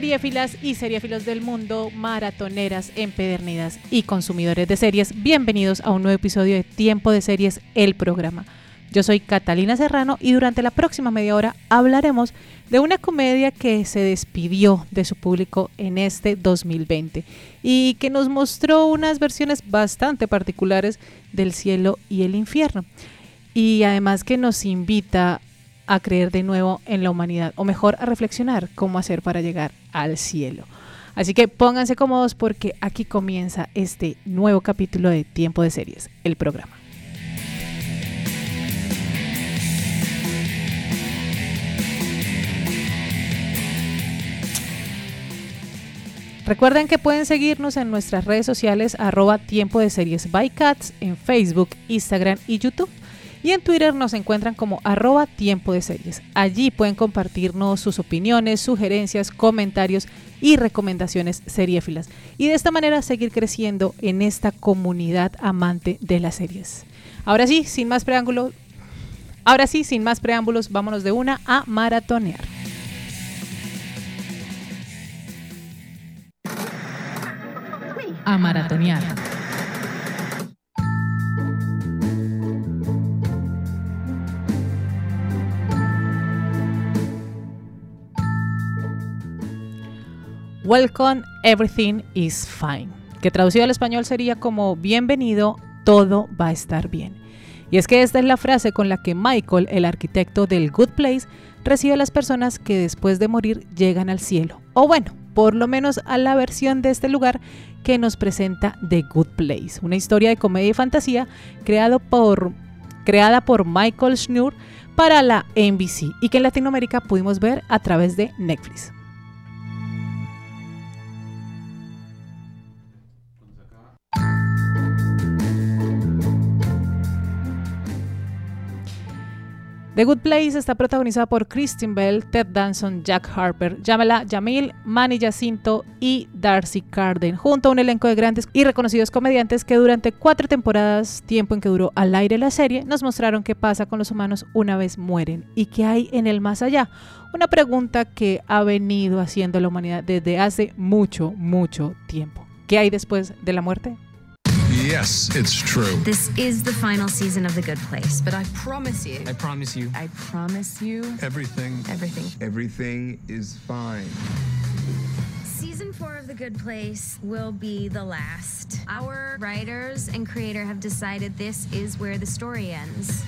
Seriefilas y seriefilos del mundo, maratoneras, empedernidas y consumidores de series, bienvenidos a un nuevo episodio de Tiempo de Series, el programa. Yo soy Catalina Serrano y durante la próxima media hora hablaremos de una comedia que se despidió de su público en este 2020 y que nos mostró unas versiones bastante particulares del cielo y el infierno. Y además que nos invita a creer de nuevo en la humanidad, o mejor a reflexionar cómo hacer para llegar al cielo. Así que pónganse cómodos porque aquí comienza este nuevo capítulo de Tiempo de Series, el programa. Recuerden que pueden seguirnos en nuestras redes sociales arroba tiempo de series by cats en Facebook, Instagram y YouTube. Y en Twitter nos encuentran como arroba tiempo de series. Allí pueden compartirnos sus opiniones, sugerencias, comentarios y recomendaciones seriéfilas. Y de esta manera seguir creciendo en esta comunidad amante de las series. Ahora sí, sin más preámbulos, ahora sí, sin más preámbulos, vámonos de una a maratonear. A maratonear. Welcome, everything is fine. Que traducido al español sería como bienvenido, todo va a estar bien. Y es que esta es la frase con la que Michael, el arquitecto del Good Place, recibe a las personas que después de morir llegan al cielo. O bueno, por lo menos a la versión de este lugar que nos presenta The Good Place, una historia de comedia y fantasía creado por, creada por Michael Schnur para la NBC y que en Latinoamérica pudimos ver a través de Netflix. The Good Place está protagonizada por Kristen Bell, Ted Danson, Jack Harper, Jamela Jamil, Manny Jacinto y Darcy Carden, junto a un elenco de grandes y reconocidos comediantes que durante cuatro temporadas, tiempo en que duró al aire la serie, nos mostraron qué pasa con los humanos una vez mueren y qué hay en el más allá. Una pregunta que ha venido haciendo la humanidad desde hace mucho, mucho tiempo. ¿Qué hay después de la muerte? Yes, it's true. This is the final season of The Good Place, but I promise you, I promise you. I promise you Everything. everything. Everything is fine. Season four of The Good Place will be the last. Our writers and creator have decided this is where the story ends.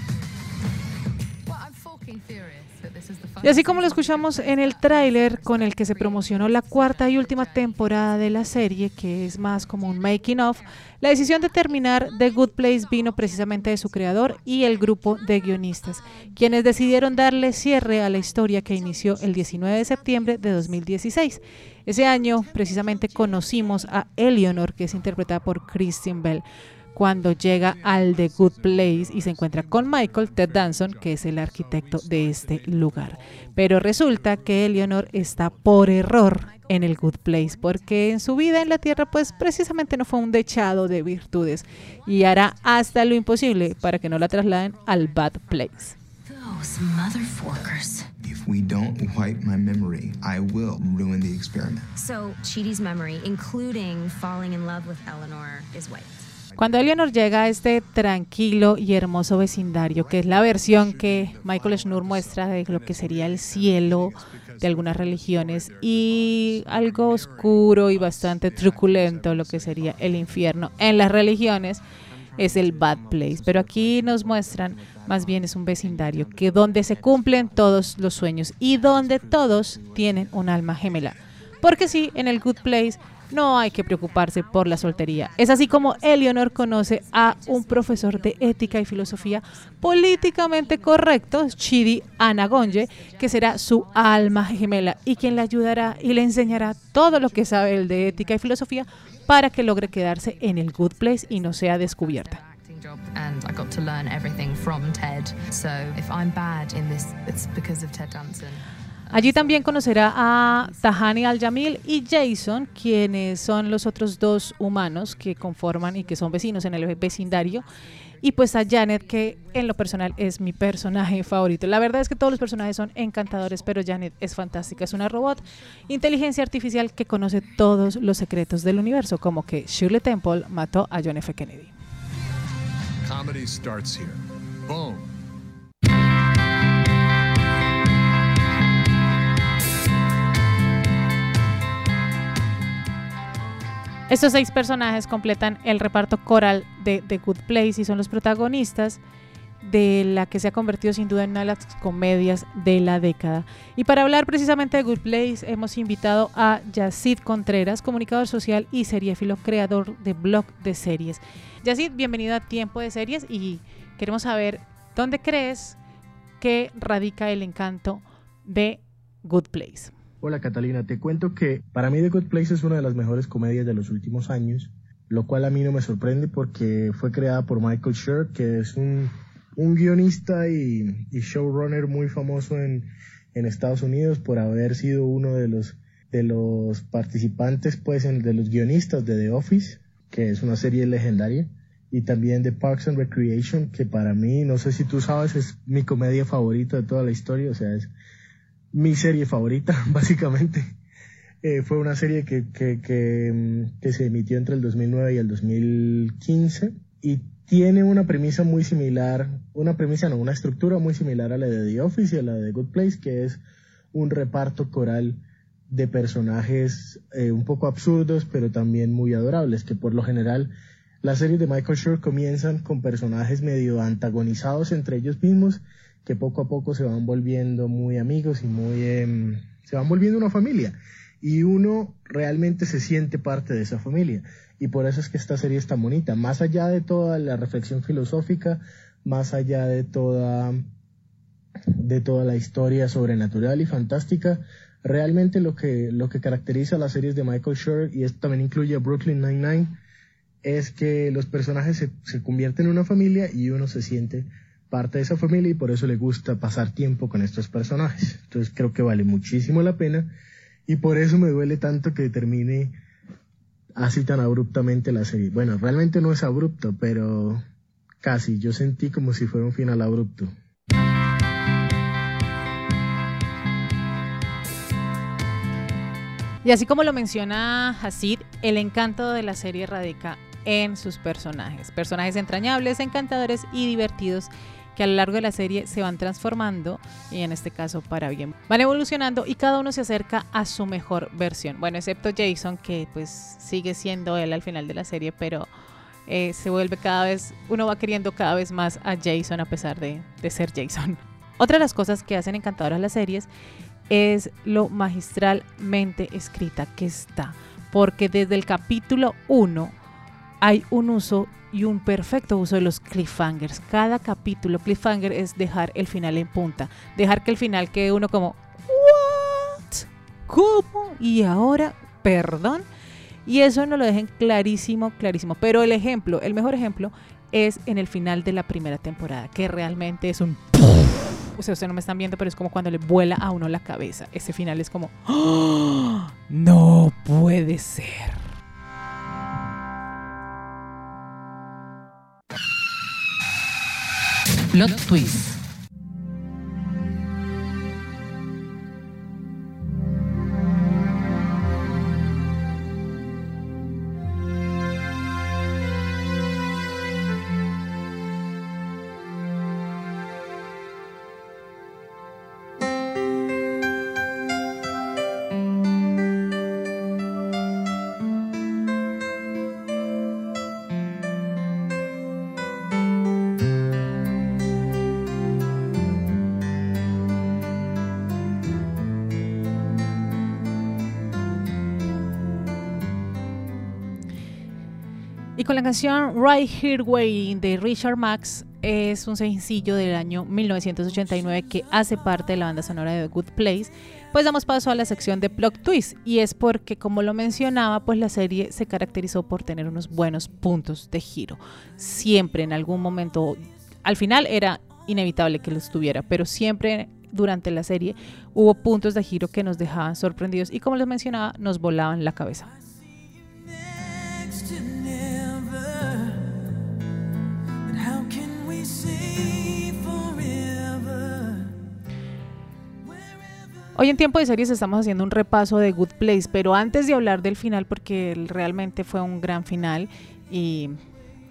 Y así como lo escuchamos en el tráiler con el que se promocionó la cuarta y última temporada de la serie, que es más como un making of, la decisión de terminar The Good Place vino precisamente de su creador y el grupo de guionistas, quienes decidieron darle cierre a la historia que inició el 19 de septiembre de 2016. Ese año precisamente conocimos a Eleanor, que es interpretada por Kristen Bell cuando llega al The Good Place y se encuentra con Michael Ted Danson, que es el arquitecto de este lugar. Pero resulta que Eleanor está por error en el Good Place, porque en su vida en la Tierra pues precisamente no fue un dechado de virtudes y hará hasta lo imposible para que no la trasladen al Bad Place. Those motherfuckers. If we don't wipe my memory, I will ruin the experiment. So, Chidi's memory, including falling in love with Eleanor, is wiped. Cuando Eleanor llega a este tranquilo y hermoso vecindario, que es la versión que Michael Schnur muestra de lo que sería el cielo de algunas religiones y algo oscuro y bastante truculento, lo que sería el infierno en las religiones, es el bad place. Pero aquí nos muestran más bien es un vecindario que donde se cumplen todos los sueños y donde todos tienen un alma gemela. Porque sí, en el good place no hay que preocuparse por la soltería. Es así como Eleanor conoce a un profesor de ética y filosofía políticamente correcto, Chidi Anagonje, que será su alma gemela y quien le ayudará y le enseñará todo lo que sabe él de ética y filosofía para que logre quedarse en el good place y no sea descubierta. Allí también conocerá a Tahani Al-Jamil y Jason, quienes son los otros dos humanos que conforman y que son vecinos en el vecindario. Y pues a Janet, que en lo personal es mi personaje favorito. La verdad es que todos los personajes son encantadores, pero Janet es fantástica. Es una robot, inteligencia artificial que conoce todos los secretos del universo, como que Shirley Temple mató a John F. Kennedy. Boom. Estos seis personajes completan el reparto coral de The Good Place y son los protagonistas de la que se ha convertido sin duda en una de las comedias de la década. Y para hablar precisamente de Good Place hemos invitado a Yacid Contreras, comunicador social y seriéfilo, creador de blog de series. Yacid, bienvenido a Tiempo de Series y queremos saber dónde crees que radica el encanto de Good Place. Hola Catalina, te cuento que para mí The Good Place es una de las mejores comedias de los últimos años, lo cual a mí no me sorprende porque fue creada por Michael Schur, que es un, un guionista y, showrunner muy famoso en, en, Estados Unidos por haber sido uno de los, de los participantes, pues, en, de los guionistas de The Office, que es una serie legendaria, y también de Parks and Recreation, que para mí, no sé si tú sabes, es mi comedia favorita de toda la historia, o sea, es mi serie favorita, básicamente. Eh, fue una serie que, que, que, mm, se emitió entre el 2009 y el 2015 y tiene una premisa muy similar, una premisa no, una estructura muy similar a la de The Office y a la de The Good Place, que es un reparto coral de personajes eh, un poco absurdos, pero también muy adorables, que por lo general las series de Michael Schur comienzan con personajes medio antagonizados entre ellos mismos que poco a poco se van volviendo muy amigos y muy, eh, se van volviendo una familia. Y uno realmente se siente parte de esa familia. Y por eso es que esta serie es tan bonita. Más allá de toda la reflexión filosófica, más allá de toda, de toda la historia sobrenatural y fantástica, realmente lo que, lo que caracteriza a las series de Michael Schur, y esto también incluye a Brooklyn Nine-Nine, es que los personajes se, se convierten en una familia y uno se siente parte de esa familia y por eso le gusta pasar tiempo con estos personajes. Entonces creo que vale muchísimo la pena y por eso me duele tanto que termine así tan abruptamente la serie. Bueno, realmente no es abrupto, pero casi. Yo sentí como si fuera un final abrupto. Y así como lo menciona Hasid, el encanto de la serie radica en sus personajes. Personajes entrañables, encantadores y divertidos que a lo largo de la serie se van transformando y en este caso para bien. Van evolucionando y cada uno se acerca a su mejor versión. Bueno, excepto Jason que pues sigue siendo él al final de la serie, pero eh, se vuelve cada vez, uno va queriendo cada vez más a Jason a pesar de, de ser Jason. Otra de las cosas que hacen encantadoras las series es lo magistralmente escrita que está. Porque desde el capítulo 1 hay un uso y un perfecto uso de los cliffhangers. Cada capítulo cliffhanger es dejar el final en punta, dejar que el final quede uno como ¿What? ¿Cómo? Y ahora, perdón. Y eso no lo dejen clarísimo, clarísimo. Pero el ejemplo, el mejor ejemplo es en el final de la primera temporada, que realmente es un o sea, ustedes no me están viendo, pero es como cuando le vuela a uno la cabeza. Ese final es como, ¡Oh! no puede ser. Plot Twist. Con la canción Right Here Waiting de Richard Max es un sencillo del año 1989 que hace parte de la banda sonora de Good Place. Pues damos paso a la sección de plot twist y es porque como lo mencionaba, pues la serie se caracterizó por tener unos buenos puntos de giro. Siempre en algún momento, al final era inevitable que lo estuviera, pero siempre durante la serie hubo puntos de giro que nos dejaban sorprendidos y como les mencionaba, nos volaban la cabeza. Hoy en tiempo de series estamos haciendo un repaso de Good Place, pero antes de hablar del final, porque realmente fue un gran final y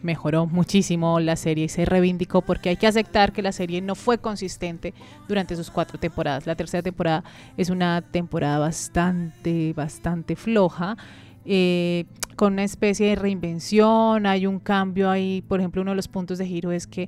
mejoró muchísimo la serie y se reivindicó porque hay que aceptar que la serie no fue consistente durante sus cuatro temporadas. La tercera temporada es una temporada bastante, bastante floja. Eh, con una especie de reinvención, hay un cambio ahí, por ejemplo, uno de los puntos de giro es que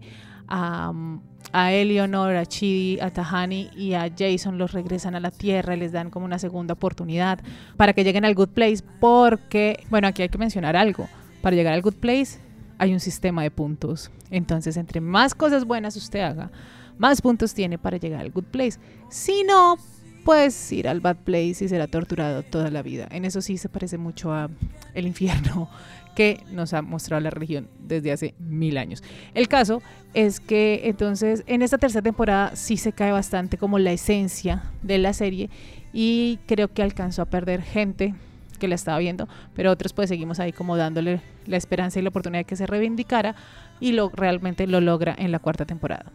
a Eleanor, a Chidi, a Tahani y a Jason los regresan a la Tierra y les dan como una segunda oportunidad para que lleguen al Good Place porque, bueno, aquí hay que mencionar algo, para llegar al Good Place hay un sistema de puntos, entonces entre más cosas buenas usted haga, más puntos tiene para llegar al Good Place. Si no, puedes ir al Bad Place y será torturado toda la vida. En eso sí se parece mucho a el infierno que nos ha mostrado la religión desde hace mil años. El caso es que entonces en esta tercera temporada sí se cae bastante como la esencia de la serie y creo que alcanzó a perder gente que la estaba viendo, pero otros pues seguimos ahí como dándole la esperanza y la oportunidad de que se reivindicara y lo realmente lo logra en la cuarta temporada.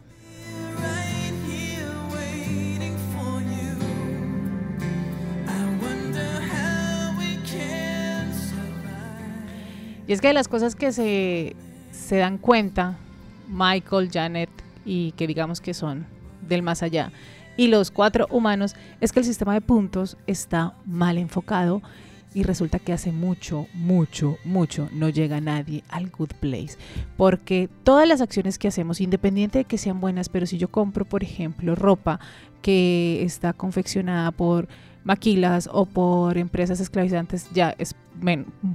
Y es que de las cosas que se, se dan cuenta Michael, Janet y que digamos que son del más allá y los cuatro humanos es que el sistema de puntos está mal enfocado y resulta que hace mucho, mucho, mucho no llega nadie al good place. Porque todas las acciones que hacemos, independiente de que sean buenas, pero si yo compro, por ejemplo, ropa que está confeccionada por maquilas o por empresas esclavizantes, ya es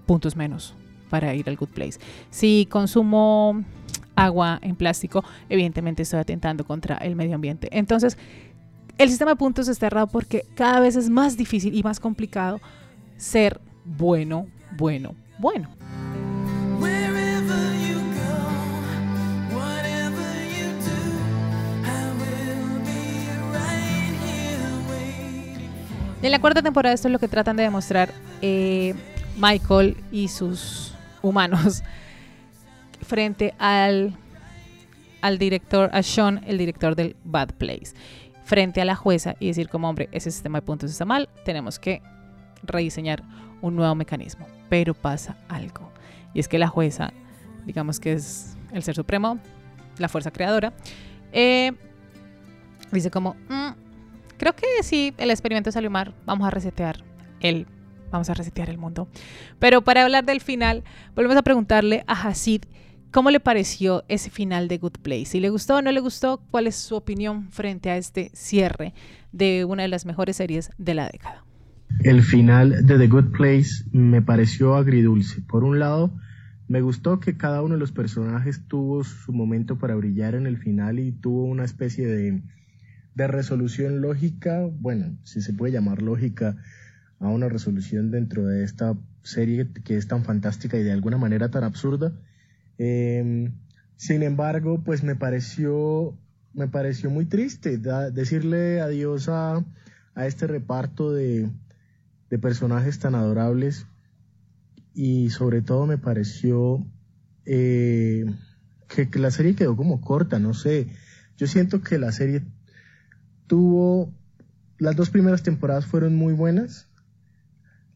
puntos menos para ir al Good Place. Si consumo agua en plástico, evidentemente estoy atentando contra el medio ambiente. Entonces, el sistema de puntos está errado porque cada vez es más difícil y más complicado ser bueno, bueno, bueno. En la cuarta temporada esto es lo que tratan de demostrar eh, Michael y sus humanos frente al, al director, a Sean, el director del Bad Place, frente a la jueza y decir como hombre, ese sistema de puntos está mal, tenemos que rediseñar un nuevo mecanismo. Pero pasa algo. Y es que la jueza, digamos que es el ser supremo, la fuerza creadora, eh, dice como, mm, creo que si el experimento salió mal, vamos a resetear el vamos a resetear el mundo. Pero para hablar del final, volvemos a preguntarle a Hasid cómo le pareció ese final de Good Place. Si le gustó o no le gustó, cuál es su opinión frente a este cierre de una de las mejores series de la década. El final de The Good Place me pareció agridulce. Por un lado, me gustó que cada uno de los personajes tuvo su momento para brillar en el final y tuvo una especie de, de resolución lógica, bueno, si se puede llamar lógica, a una resolución dentro de esta serie que es tan fantástica y de alguna manera tan absurda. Em, sin embargo, pues me pareció, me pareció muy triste decirle adiós a, a este reparto de, de, personajes tan adorables y sobre todo me pareció eh, que, que la serie quedó como corta, no sé. Yo siento que la serie tuvo, las dos primeras temporadas fueron muy buenas,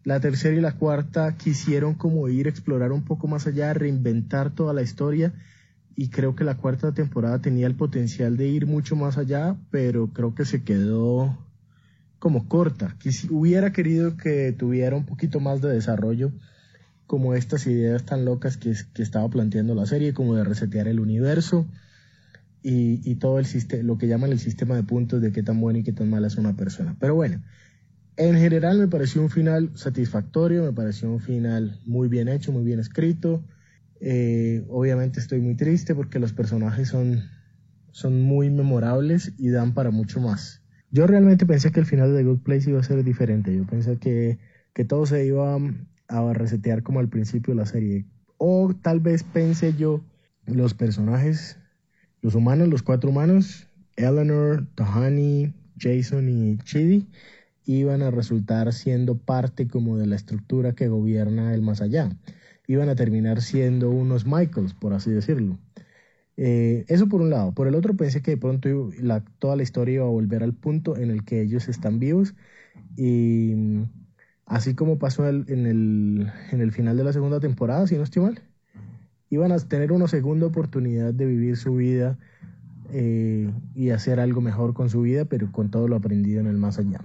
la tercera y la cuarta quisieron como ir a explorar un poco más allá, reinventar toda la historia y creo que la cuarta temporada tenía el potencial de ir mucho más allá, pero creo que se quedó como corta. hubiera querido que tuviera un poquito más de desarrollo como estas ideas tan locas que, que estaba planteando la serie, como de resetear el universo y, y todo el sistema, lo que llaman el sistema de puntos de qué tan buena y qué tan mala es una persona. Pero bueno, en general me pareció un final satisfactorio, me pareció un final muy bien hecho, muy bien escrito. Eh, obviamente estoy muy triste porque los personajes son, son muy memorables y dan para mucho más. Yo realmente pensé que el final de The Good Place iba a ser diferente. Yo pensé que, que todo se iba a resetear como al principio de la serie. O tal vez pensé yo, los personajes, los humanos, los cuatro humanos, Eleanor, Tahani, Jason y Chidi, iban a resultar siendo parte como de la estructura que gobierna el más allá. Iban a terminar siendo unos Michaels, por así decirlo. Eh, eso por un lado. Por el otro pensé que de pronto la, toda la historia iba a volver al punto en el que ellos están vivos y así como pasó en el, final de la segunda temporada, si no estoy mal, iban a tener una segunda oportunidad de vivir su vida eh, y hacer algo mejor con su vida, pero con todo lo aprendido en el más allá.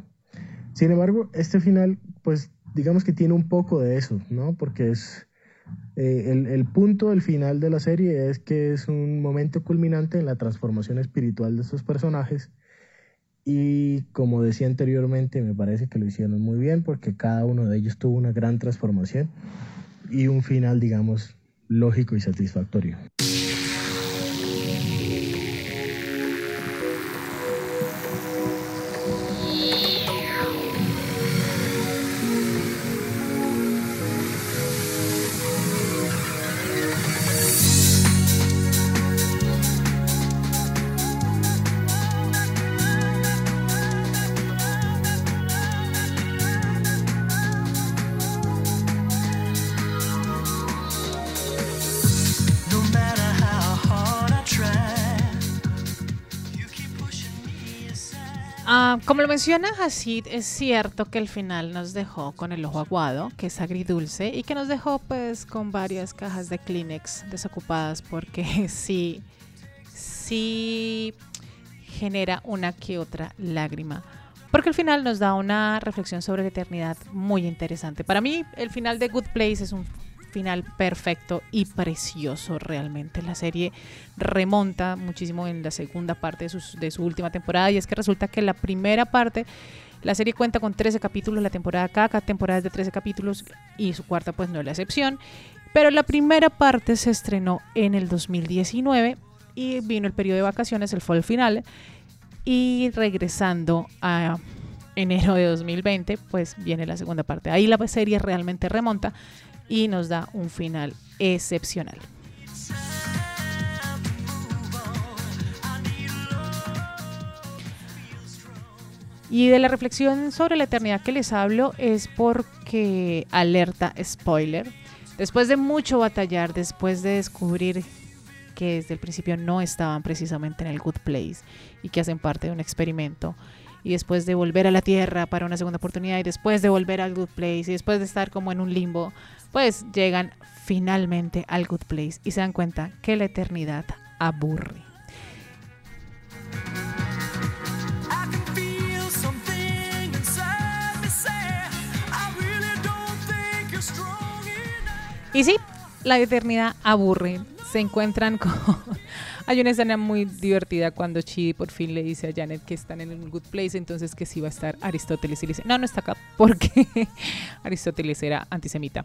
Sin embargo, este final, pues digamos que tiene un poco de eso, ¿no? Porque es eh, el, punto del final de la serie es que es un momento culminante en la transformación espiritual de estos personajes. Y como decía anteriormente, me parece que lo hicieron muy bien porque cada uno de ellos tuvo una gran transformación y un final, digamos, lógico y satisfactorio. Como lo menciona Hasid, es cierto que el final nos dejó con el ojo aguado, que es agridulce, y que nos dejó pues con varias cajas de Kleenex desocupadas porque sí, sí genera una que otra lágrima. Porque el final nos da una reflexión sobre la eternidad muy interesante. Para mí, el final de Good Place es un final perfecto y precioso realmente. La serie remonta muchísimo en la segunda parte de, de su última temporada y es que resulta que la primera parte... La serie cuenta con 13 capítulos, la temporada cada, cada temporada es de 13 capítulos y su cuarta pues no es la excepción. Pero la primera parte se estrenó en el 2019 y vino el periodo de vacaciones, el fall final. Y regresando a enero de 2020, pues viene la segunda parte. Ahí la serie realmente remonta y nos da un final excepcional. Y de la reflexión sobre la eternidad que les hablo es porque, alerta spoiler, después de mucho batallar, después de descubrir que desde el principio no estaban precisamente en el good place y que hacen parte de un experimento, y después de volver a la Tierra para una segunda oportunidad y después de volver al good place y después de estar como en un limbo, pues llegan finalmente al good place y se dan cuenta que la eternidad aburre. Y sí, la eternidad aburre. Se encuentran con hay una escena muy divertida cuando Chidi por fin le dice a Janet que están en un good place, entonces que sí va a estar Aristóteles y le dice, no, no está acá porque Aristóteles era antisemita.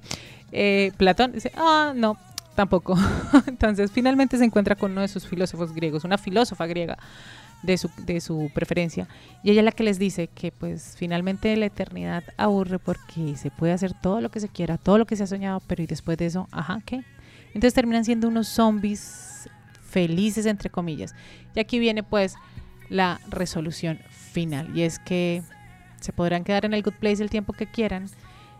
Eh, Platón dice, ah, no, tampoco. entonces finalmente se encuentra con uno de sus filósofos griegos, una filósofa griega. De su, de su preferencia y ella es la que les dice que pues finalmente la eternidad aburre porque se puede hacer todo lo que se quiera, todo lo que se ha soñado, pero y después de eso, ajá, ¿qué? Entonces terminan siendo unos zombies felices, entre comillas. Y aquí viene pues la resolución final. Y es que se podrán quedar en el good place el tiempo que quieran.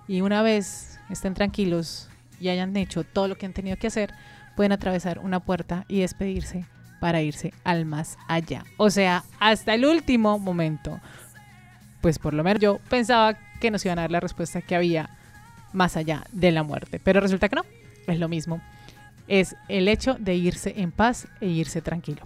Y una vez estén tranquilos y hayan hecho todo lo que han tenido que hacer, pueden atravesar una puerta y despedirse para irse al más allá. O sea, hasta el último momento. Pues por lo menos yo pensaba que nos iban a dar la respuesta que había más allá de la muerte. Pero resulta que no, es lo mismo es el hecho de irse en paz e irse tranquilo.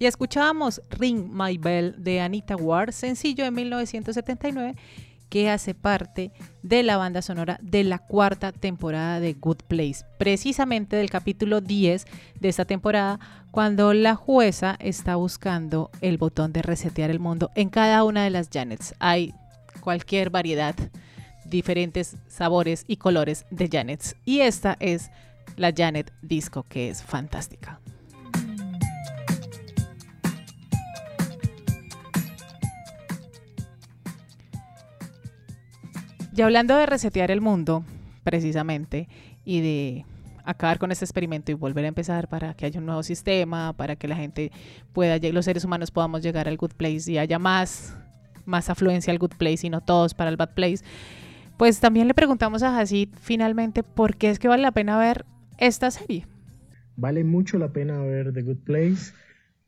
Y escuchábamos Ring My Bell de Anita Ward, sencillo de 1979 que hace parte de la banda sonora de la cuarta temporada de Good Place, precisamente del capítulo 10 de esta temporada, cuando la jueza está buscando el botón de resetear el mundo en cada una de las Janets. Hay cualquier variedad, diferentes sabores y colores de Janets. Y esta es la Janet Disco, que es fantástica. Y hablando de resetear el mundo, precisamente, y de acabar con este experimento y volver a empezar para que haya un nuevo sistema, para que la gente pueda, los seres humanos podamos llegar al good place y haya más, más afluencia al good place y no todos para el bad place. Pues también le preguntamos a Hasid finalmente por qué es que vale la pena ver esta serie. Vale mucho la pena ver The Good Place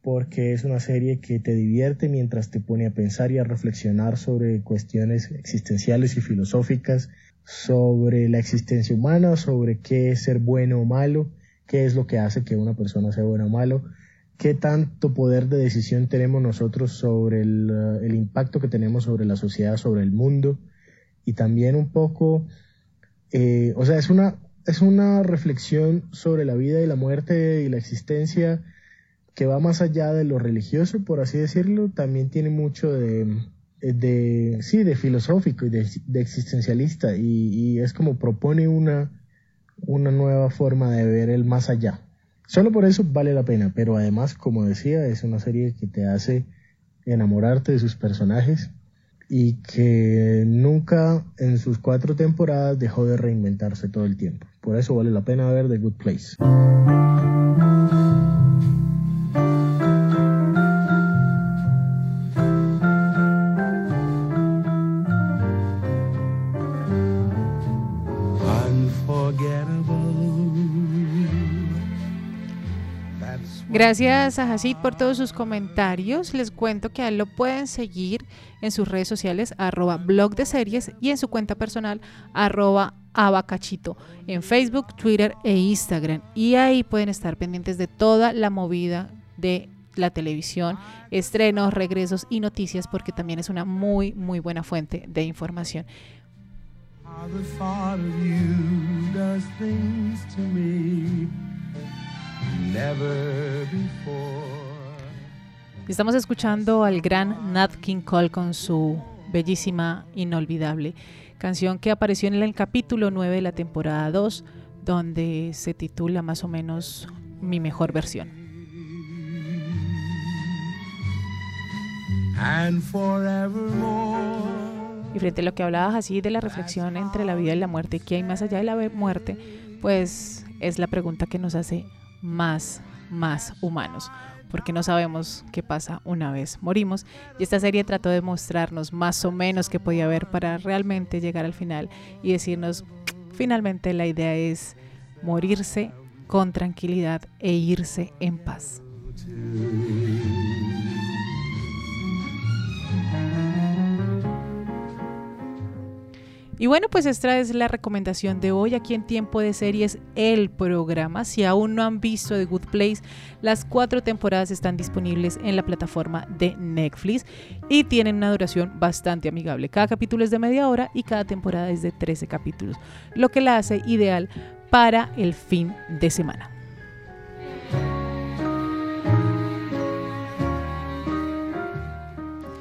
porque es una serie que te divierte mientras te pone a pensar y a reflexionar sobre cuestiones existenciales y filosóficas, sobre la existencia humana, sobre qué es ser bueno o malo, qué es lo que hace que una persona sea bueno o malo, qué tanto poder de decisión tenemos nosotros sobre el, uh, el impacto que tenemos sobre la sociedad, sobre el mundo, y también un poco, eh, o sea, es una, es una reflexión sobre la vida y la muerte y la existencia que va más allá de lo religioso, por así decirlo, también tiene mucho de, de sí, de filosófico y de, existencialista y, y, es como propone una, una nueva forma de ver el más allá. Solo por eso vale la pena, pero además, como decía, es una serie que te hace enamorarte de sus personajes y que nunca en sus cuatro temporadas dejó de reinventarse todo el tiempo. Por eso vale la pena ver The Good Place. Gracias a Hasid por todos sus comentarios. Les cuento que a él lo pueden seguir en sus redes sociales, arroba blog de series y en su cuenta personal, arroba abacachito, en Facebook, Twitter e Instagram. Y ahí pueden estar pendientes de toda la movida de la televisión, estrenos, regresos y noticias, porque también es una muy, muy buena fuente de información. Estamos escuchando al gran Nat King Cole con su bellísima, inolvidable canción que apareció en el capítulo 9 de la temporada 2, donde se titula más o menos Mi mejor versión. Y frente a lo que hablabas así de la reflexión entre la vida y la muerte, ¿qué hay más allá de la muerte? Pues es la pregunta que nos hace más, más humanos, porque no sabemos qué pasa una vez morimos. Y esta serie trató de mostrarnos más o menos qué podía haber para realmente llegar al final y decirnos, finalmente la idea es morirse con tranquilidad e irse en paz. Y bueno, pues esta es la recomendación de hoy aquí en Tiempo de Series, el programa. Si aún no han visto The Good Place, las cuatro temporadas están disponibles en la plataforma de Netflix y tienen una duración bastante amigable. Cada capítulo es de media hora y cada temporada es de 13 capítulos, lo que la hace ideal para el fin de semana.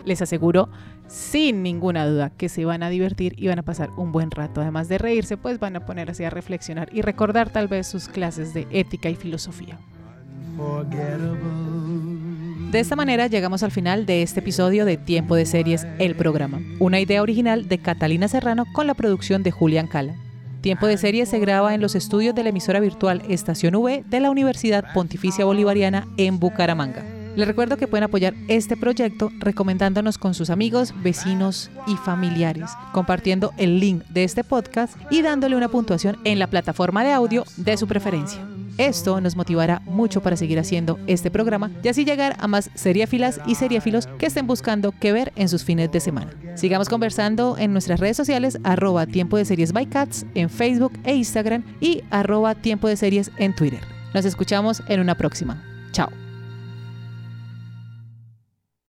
Les aseguro sin ninguna duda que se van a divertir y van a pasar un buen rato. Además de reírse, pues van a ponerse a reflexionar y recordar tal vez sus clases de ética y filosofía. De esta manera llegamos al final de este episodio de Tiempo de Series, el programa, una idea original de Catalina Serrano con la producción de Julián Cala. Tiempo de Series se graba en los estudios de la emisora virtual Estación V de la Universidad Pontificia Bolivariana en Bucaramanga. Les recuerdo que pueden apoyar este proyecto recomendándonos con sus amigos, vecinos y familiares, compartiendo el link de este podcast y dándole una puntuación en la plataforma de audio de su preferencia. Esto nos motivará mucho para seguir haciendo este programa y así llegar a más seriéfilas y seriéfilos que estén buscando qué ver en sus fines de semana. Sigamos conversando en nuestras redes sociales arroba tiempo de series by cats en Facebook e Instagram y arroba tiempo de series en Twitter. Nos escuchamos en una próxima. Chao.